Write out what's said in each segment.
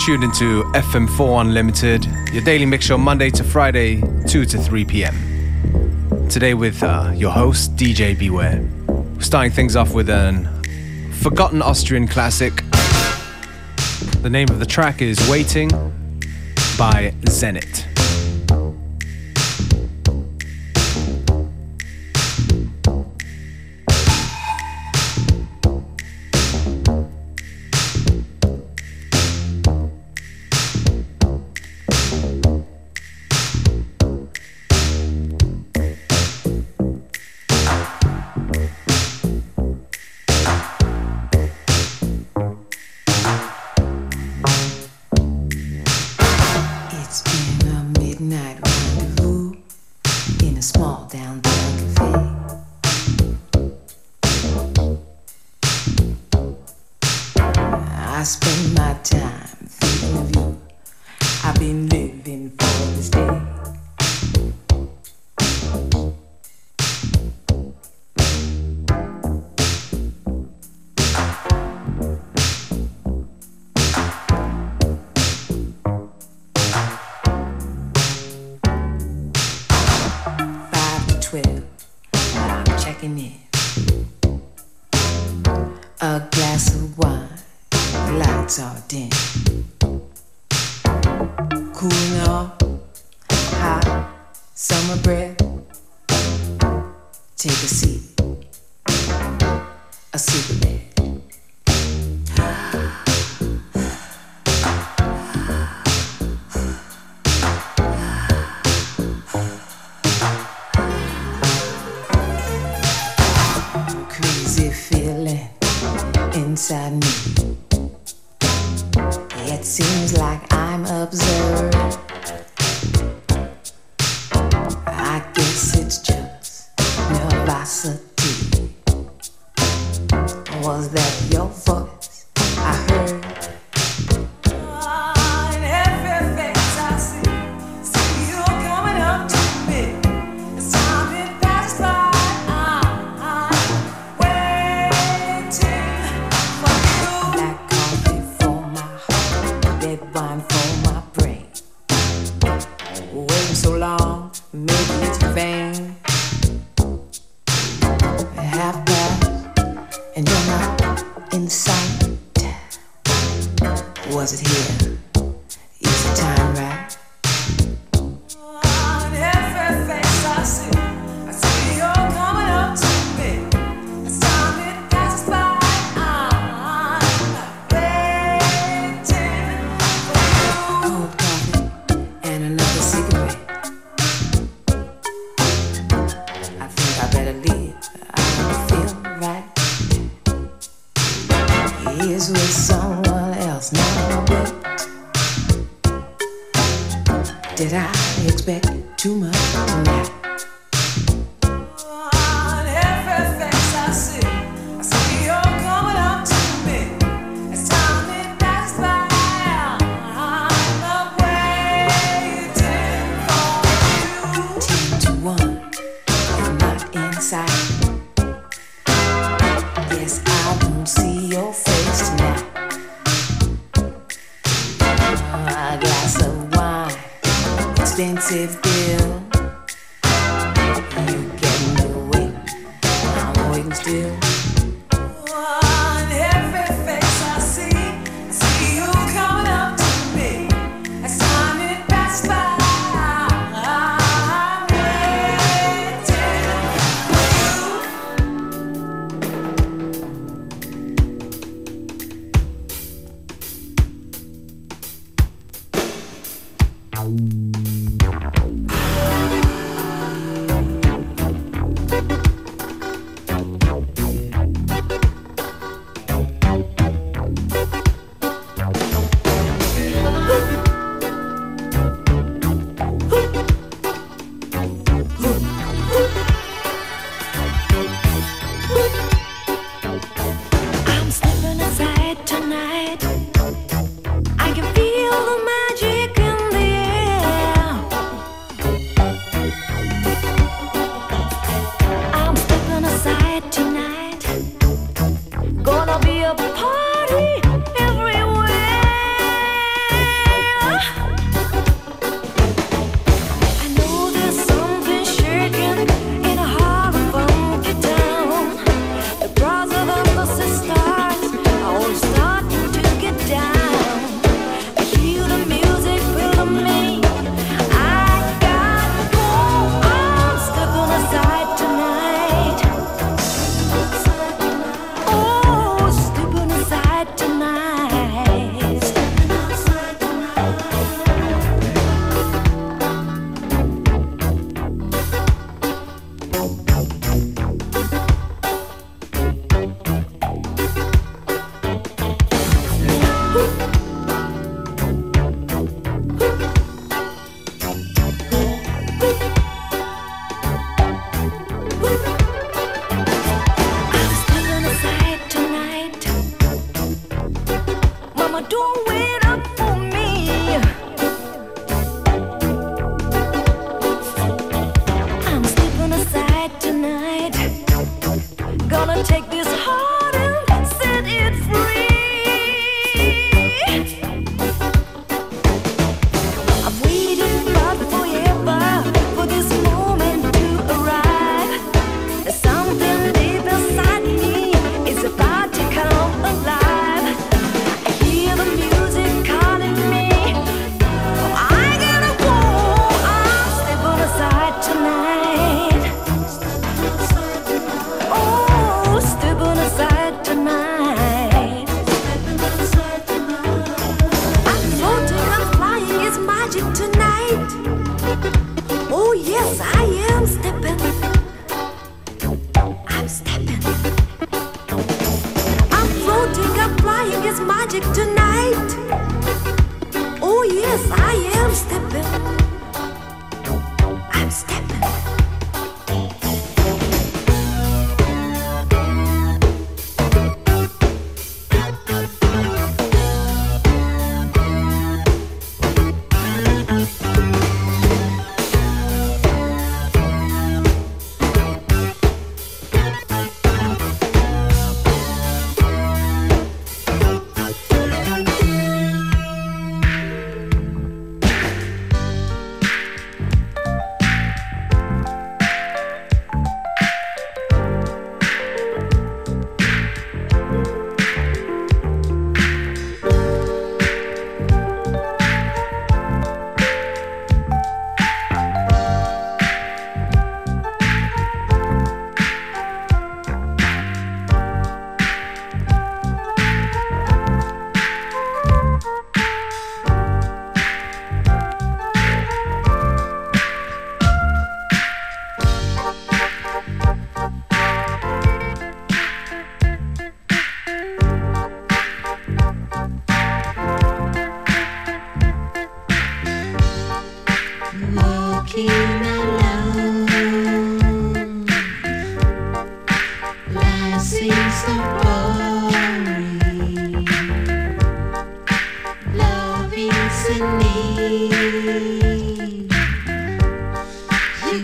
tuned into FM4 Unlimited, your daily mix show Monday to Friday, 2 to 3 p.m. Today with uh, your host, DJ Beware. Starting things off with an forgotten Austrian classic. The name of the track is Waiting by Zenit. my breath. Take a seat. A Superman. Yeah.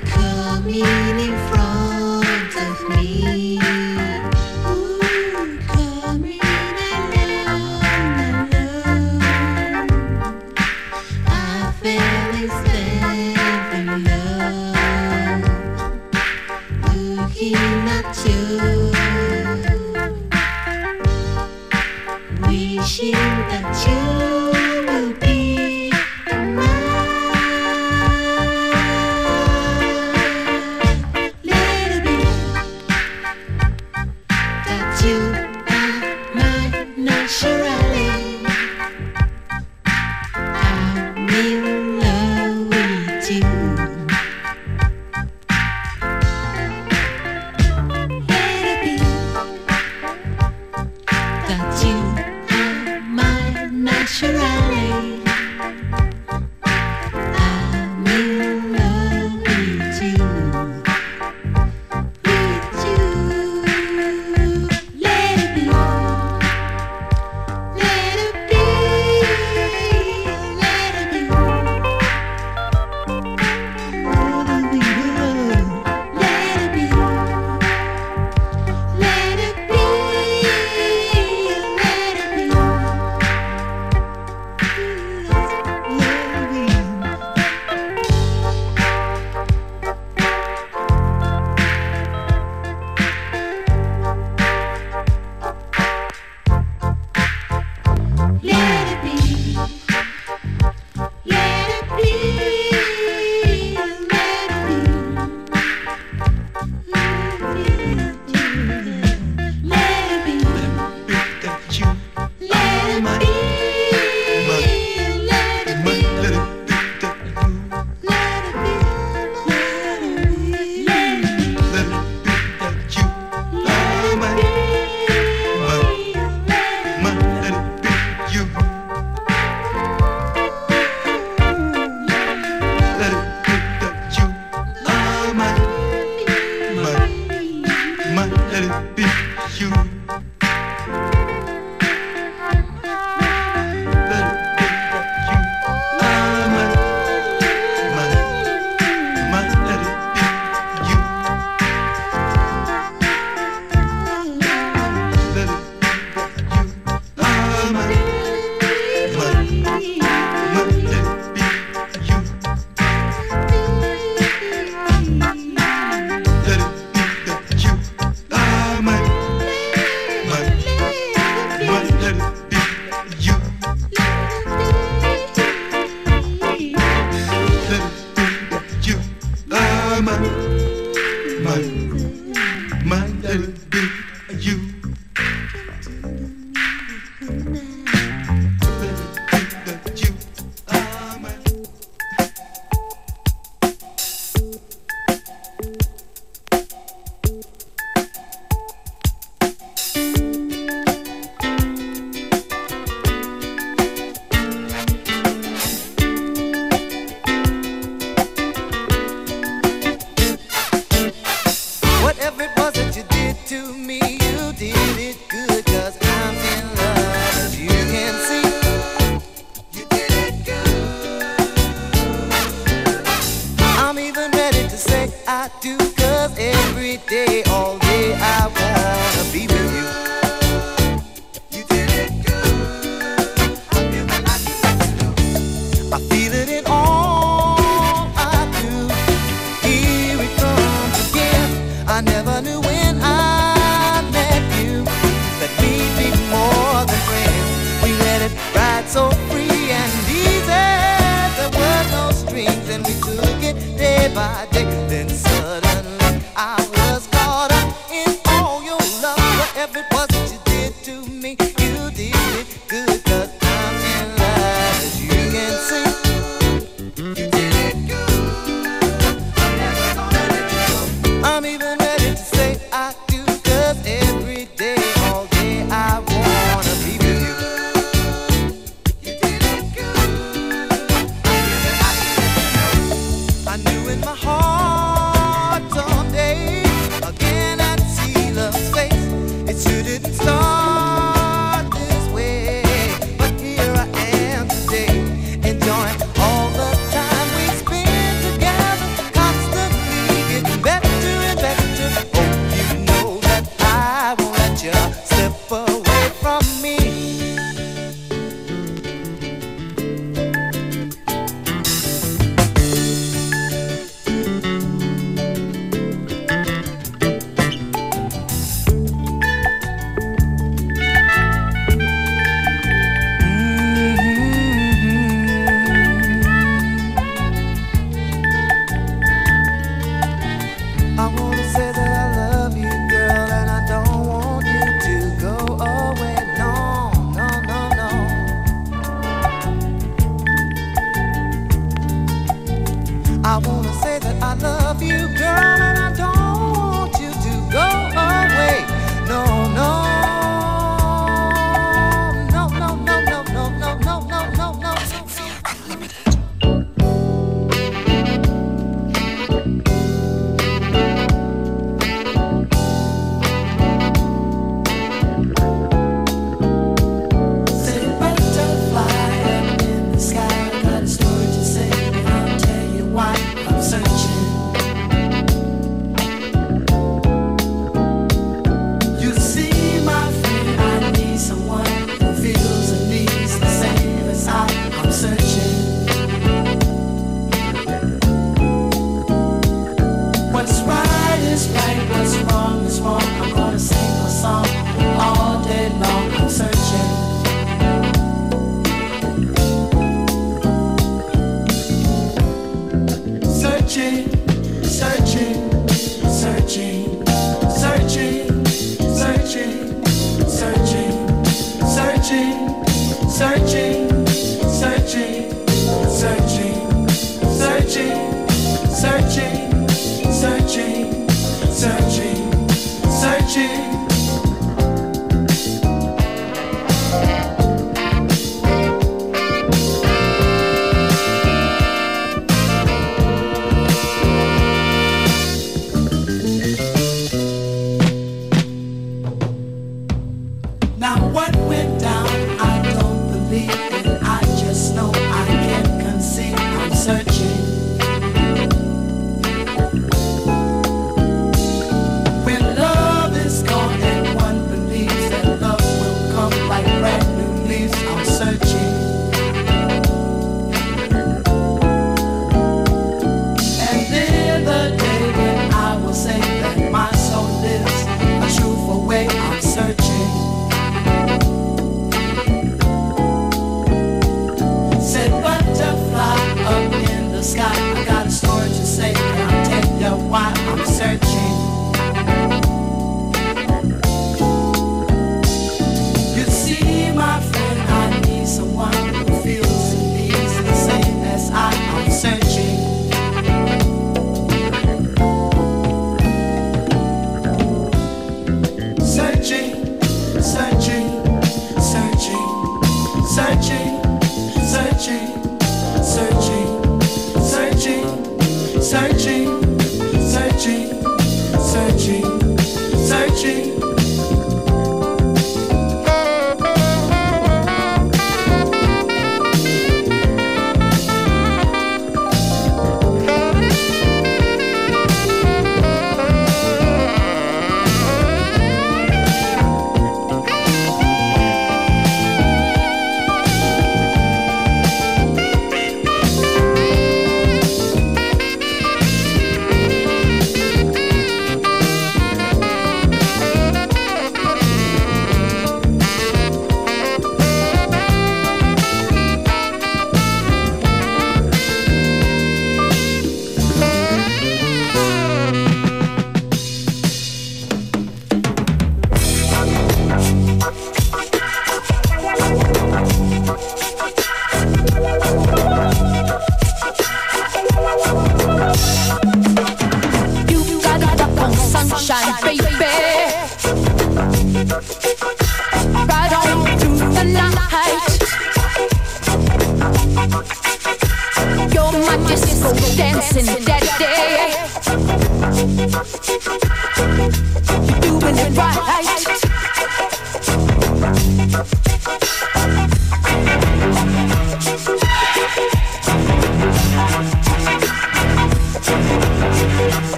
By day. Then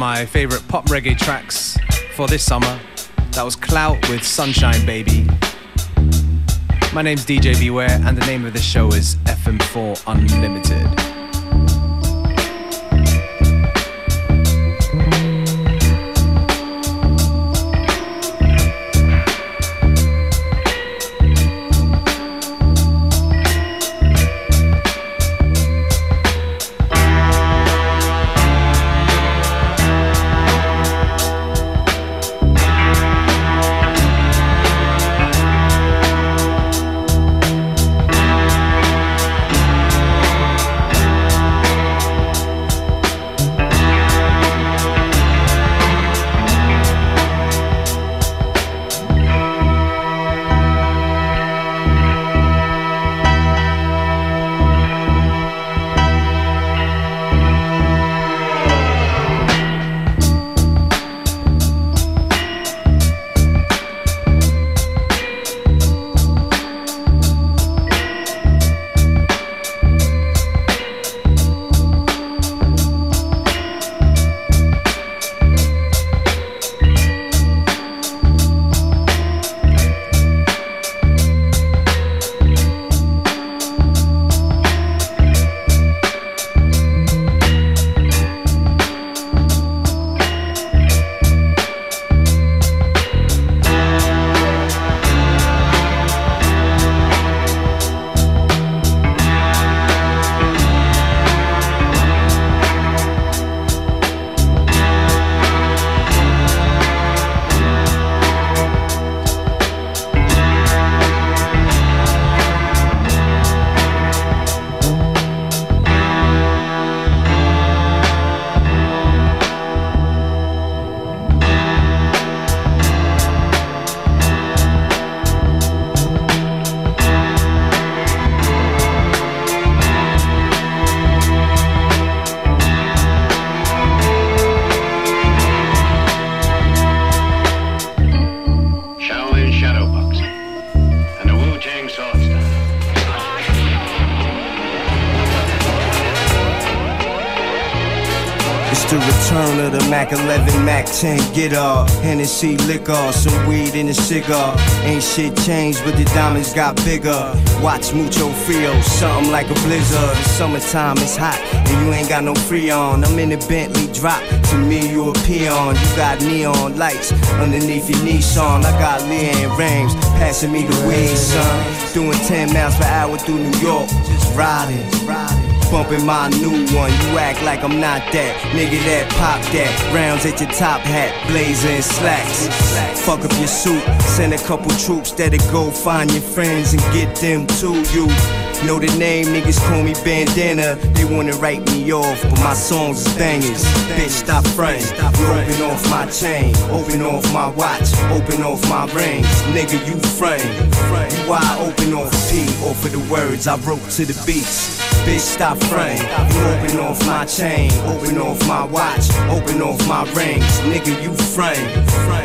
my favorite pop reggae tracks for this summer. That was Clout with Sunshine Baby. My name's DJ Beware, and the name of the show is FM4 Unlimited. Get up, Hennessy liquor, some weed in a cigar. Ain't shit changed, but the diamonds got bigger. Watch mucho frio, something like a blizzard. The summertime is hot, and you ain't got no free on. I'm in a Bentley drop, to me you a peon. You got neon lights underneath your Nissan. I got LeAnn Rimes passing me the weed, son. Doing 10 miles per hour through New York, just riding. riding bumping my new one. You act like I'm not that. Nigga that pop that. Rounds at your top hat, blazing slacks. Fuck up your suit, send a couple troops that'll go find your friends and get them to you. Know the name, niggas call me bandana. They wanna write me off, but my songs is bangers. Bitch, stop frontin'. You open off my chain, open off my watch, open off my rings. Nigga, you frame. You wide open off P, off of the words I wrote to the beats. Bitch, stop frontin'. You open off my chain, open off my watch, open off my rings. Nigga, you frontin'.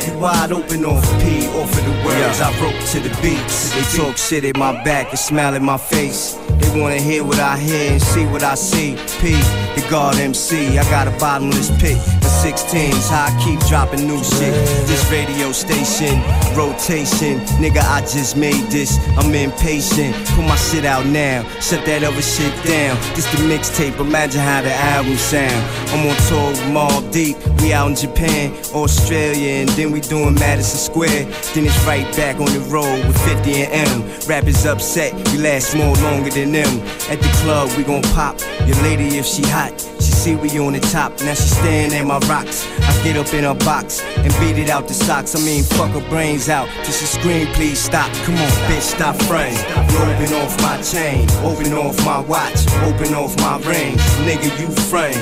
You wide open off P, off of the words I wrote to the beats. They talk shit at my back and smile at my face. They wanna hear what I hear and see what I see. P, the God MC. I got a bottomless pit. The 16s, how I keep dropping new shit. This radio station, rotation. Nigga, I just made this. I'm impatient. Put my shit out now. Shut that other shit down. This the mixtape. Imagine how the album sound. I'm on tour with Mobb Deep. We out in Japan, Australia, and then we doing Madison Square. Then it's right back on the road with 50 and M. Rappers upset, we last more longer than them. At the club, we gon' pop. Your lady, if she hot, she see we on the top. Now she staring at my rocks. I get up in her box and beat it out the socks. I mean, fuck her brains out. Just a scream, please stop. Come on, bitch, stop frame. Open off my chain, open off my watch, open off my ring. Nigga, you frame.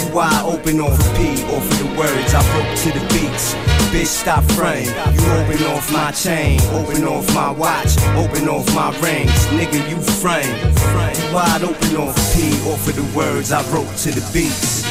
You wide open off P, off of the words I broke to the beats. Bitch, stop frame. You open off my chain, open off my watch, open off my rings. Nigga, you frame. You wide open off P, off of the words I wrote to the beats.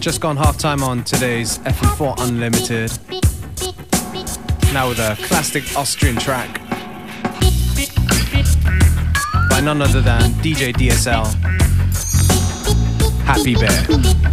Just gone half time on today's FM4 Unlimited. Now with a classic Austrian track by none other than DJ DSL. Happy Bear.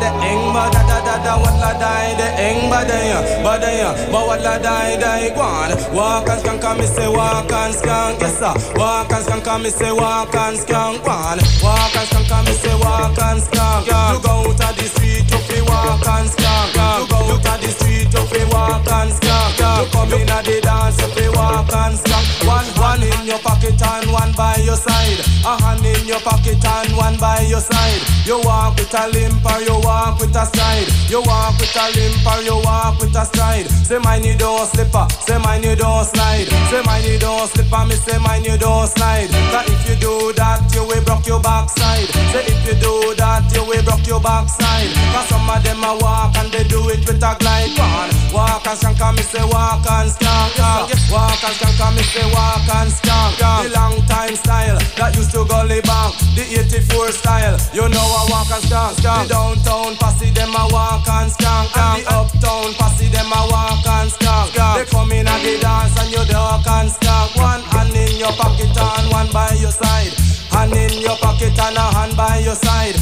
Da walla die the eng badaya, badaya, but walla die die guan. Walk and skank, me say walk and skank, yes sir. Walk and skank, me say walk and skank guan. Walk and skank, me say walk and skank. You go out of the street, you fi walk and skank. You go out of the street, you fi walk and skank. You come in at the dance, you fi walk and skank. One, one in your pocket and one by your side. A hand in your pocket and one by your side. You walk with a limp or you walk with a stride. You walk with a limp or you walk with a stride. Say mine you don't slipper, say mine you don't slide. Say mine you don't slipper, me say mine you don't slide. Cause if you do that, you will broke your backside. Say if you do that, you will broke your backside. Cause some of them a walk and they do it with a glide. One walk and skank, me say walk and skank. Walk and skank, me say walk and skank. The long time style that used to go back. The 84 style, you know I walk and skank. The downtown posse them a walk and skank. And the uptown posse them a walk and skank. They come in and they dance and you duck and skank. One hand in your pocket and one by your side. Hand in your pocket and a hand by your side.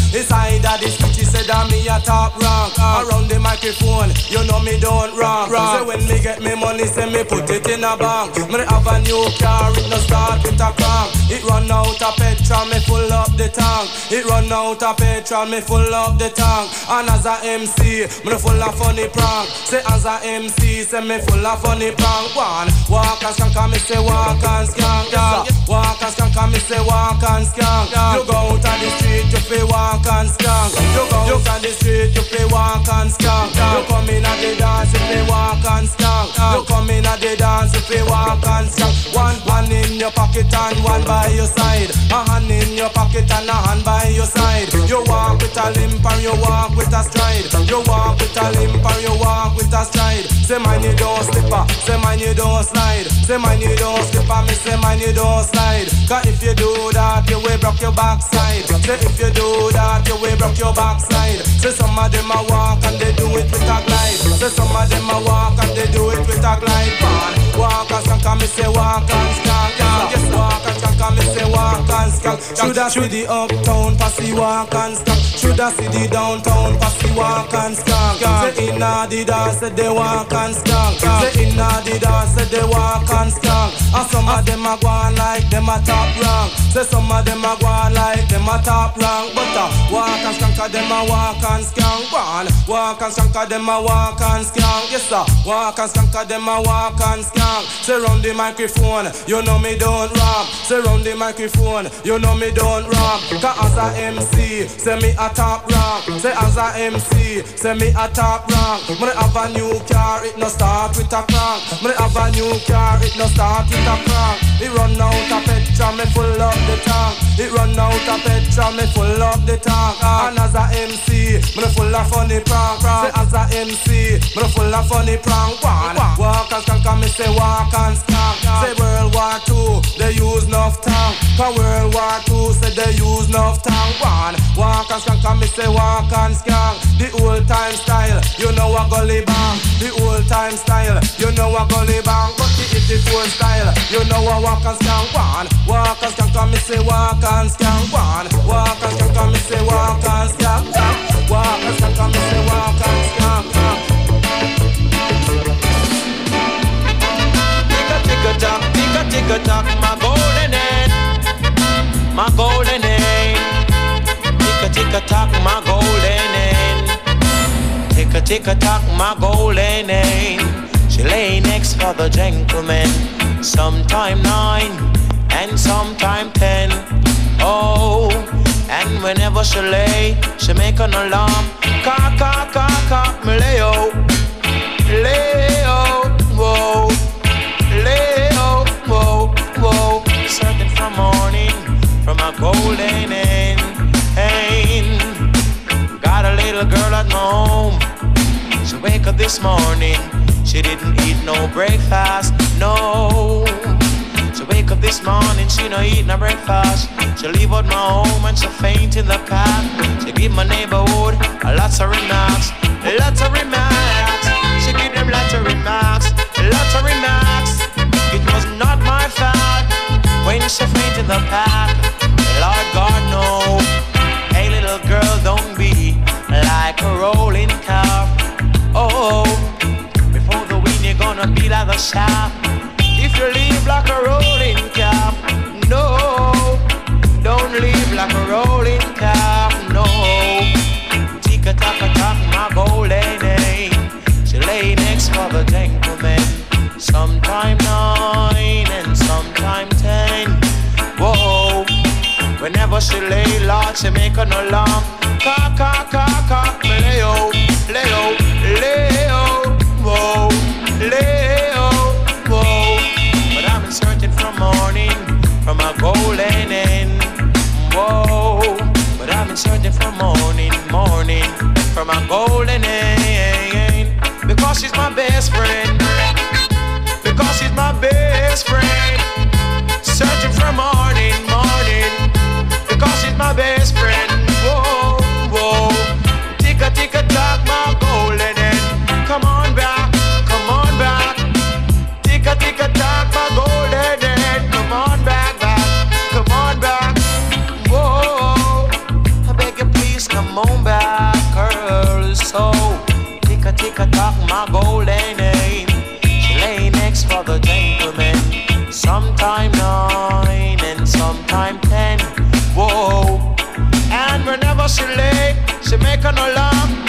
Of the street, she said that me a top rank. Around the microphone, you know me don't wrong. Say when me get me money, say me put it in a bank. Me have a new car, it no start with a crank. It run out of petrol, me full up the tank. It run out of petrol, me full up the tank. And as a MC, me full of funny prank. Say as a MC, say me full of funny prank. One walk and skank, me say walk and skank. Walk and skank, me say walk and skank. You go out on the street, you feel walk and skank. You go out on the street, you feel walk and skank. You come in at the dance, you feel walk and skank. You come in at the dance, you feel walk and skank. One one in your pocket and one by your side. A hand in your pocket and a hand by your side. You walk with a limp and you walk with a stride. You walk with a limp and you walk with a stride. Say mine you don't slipper, say mine you don't slide. Say mine you don't slipper, me say mine you don't slide. Cause if you do that, you will broke your backside. Say if you do that, you will broke your backside. Say some of them a walk and they do it with a glide. Say some of them a walk and they do it with a glide. Man, walk and and me say walk and skank. Yeah, walk me say walk and skank. Shoulda see the uptown posse walk and skank. Shoulda see the downtown posse walk and skank. Say inna the dance, say they walk and skank. Say inna the dance, say they walk and skank. And some of them a go on like them a top rank. Say some of them a go on like them a top rank. But uh, walk and skank, them a walk and skank. One walk and skank, them a walk and skank. Yes sir, walk and skank, them a walk and skank. Say round the microphone, you know me don't rap. Say round the microphone, you know me don't rap. Cause as a MC, say me a top rank. Say as a MC, say me a top rank. When I have a new car, it no start with a crank. When I have a new car, it no start with a crank. It run out of petrol, me full up the tank. It run out of petrol, me full up the tank. And as a MC, me full of funny prank. Say as a MC, me full of funny prank. One walk and skank, me say walk and skank. Say World War Two, they use enough tank. Cause World War Two say they use enough tank. One walk and skank, and me say walk and skank. The old time style, you know a gully bang. The old time style, you know a gully bang. But the 84 style, you know a walk and skank. One walk and skank, and me say walk and skank. One walk and skank, and me say walk and skank. Walk and skank, and me say walk and skank. Tick a tock, tick a tick a tock, my hen, my golden hen. Tick a tick a tock, my golden hen. Tick a tick a tock, my golden hen. She lay next for the gentleman, sometime nine and sometime ten. Oh, and whenever she lay, she make an alarm. Cock, cock, cock, cock, me lay oh, lay golden got a little girl at home. She wake up this morning, she didn't eat no breakfast, no. She wake up this morning, she no eat no breakfast. She leave out my home and she faint in the path. She give my neighborhood a lots of remarks, lots of remarks. She give them lots of remarks, lots of remarks. It was not my fault when she faint in the path. Lord God no. Hey little girl, don't be like a rolling car. Oh, before the wind you're gonna be like a star. If you leave like a road. best friend. Because she's my best friend. Searching for morning, morning. Because she's my best friend. Whoa, whoa. Tick a tick a tock, my golden head. Come on back, come on back. Tick a tick a tock, my golden head. Come on back, back, come on back. Whoa, I beg you please, come on back, girl. So tick a tick a tock, my golden can no laugh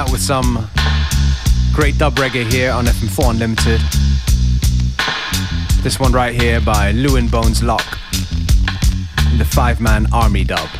out with some great dub reggae here on FM4 Unlimited. This one right here by Lewin Bones Lock, the five man army dub.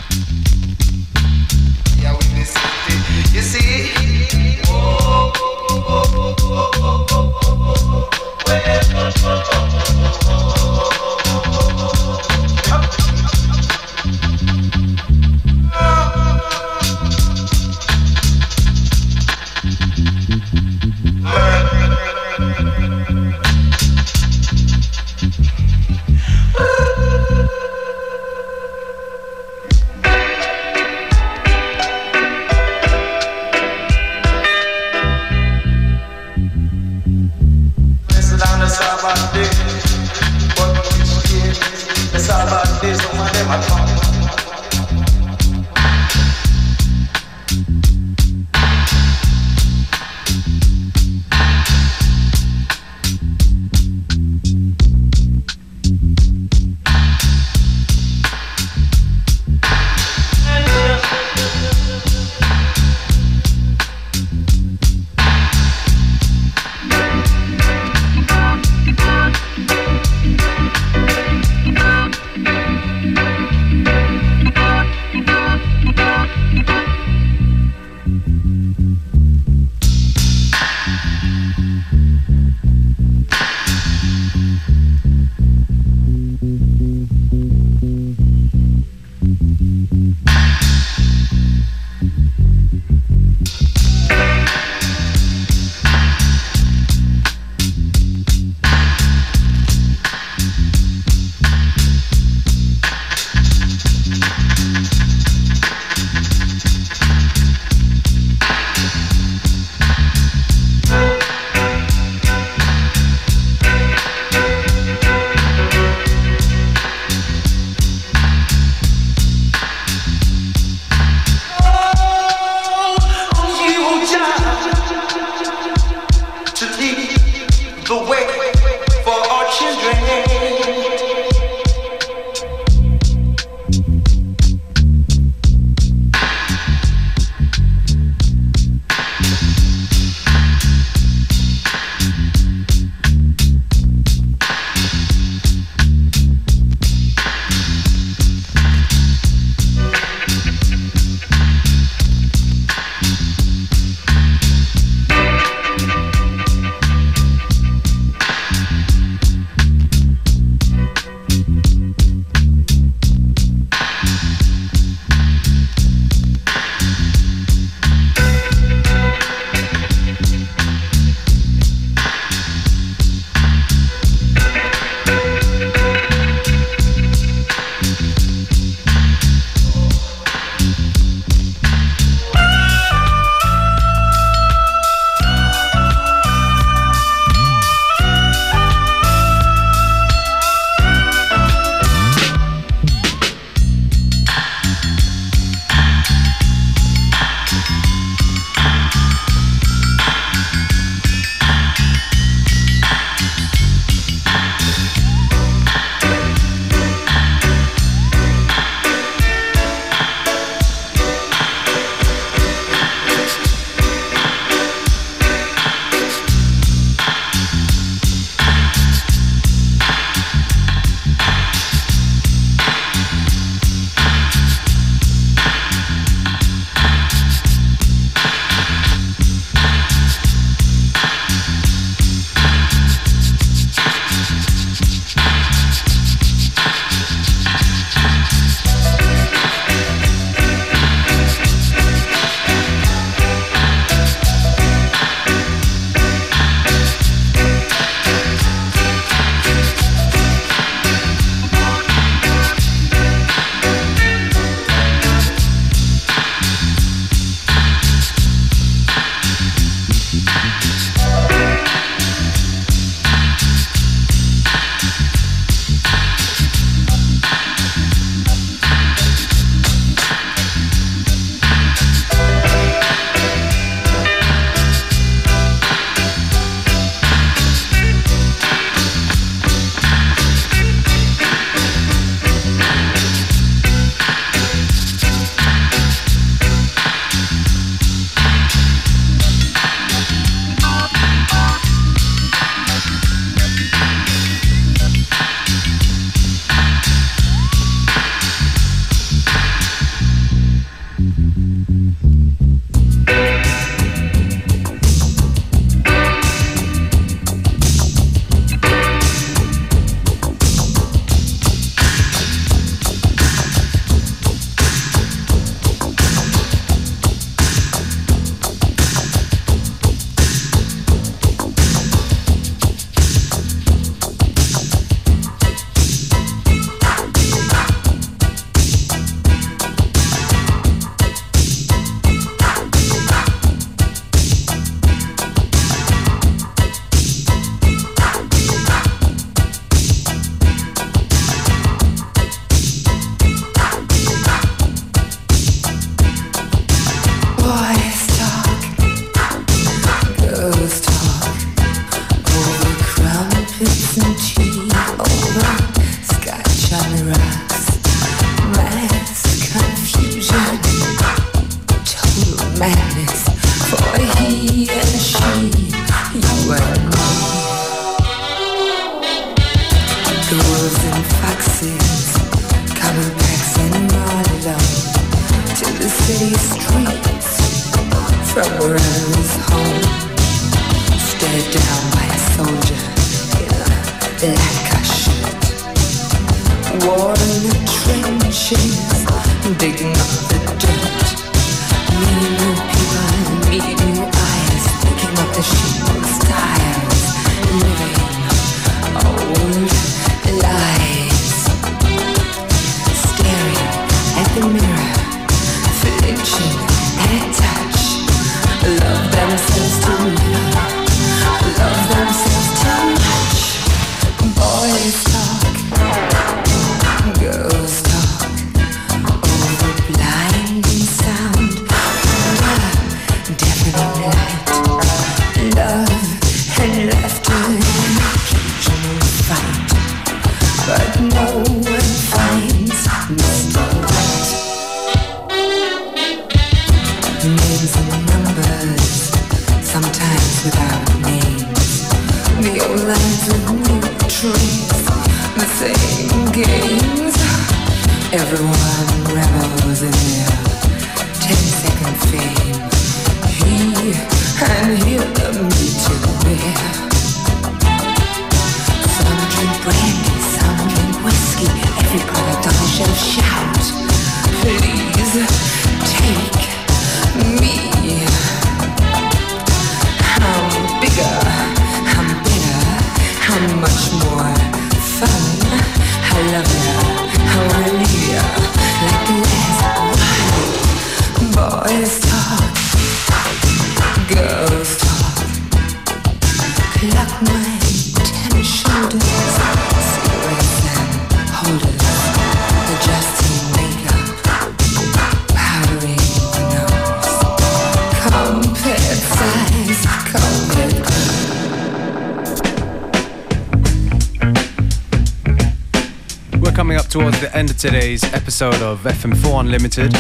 today's episode of FM4 Unlimited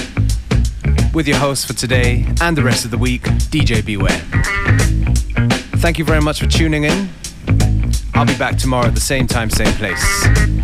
with your host for today and the rest of the week, DJ Beware. Thank you very much for tuning in. I'll be back tomorrow at the same time, same place.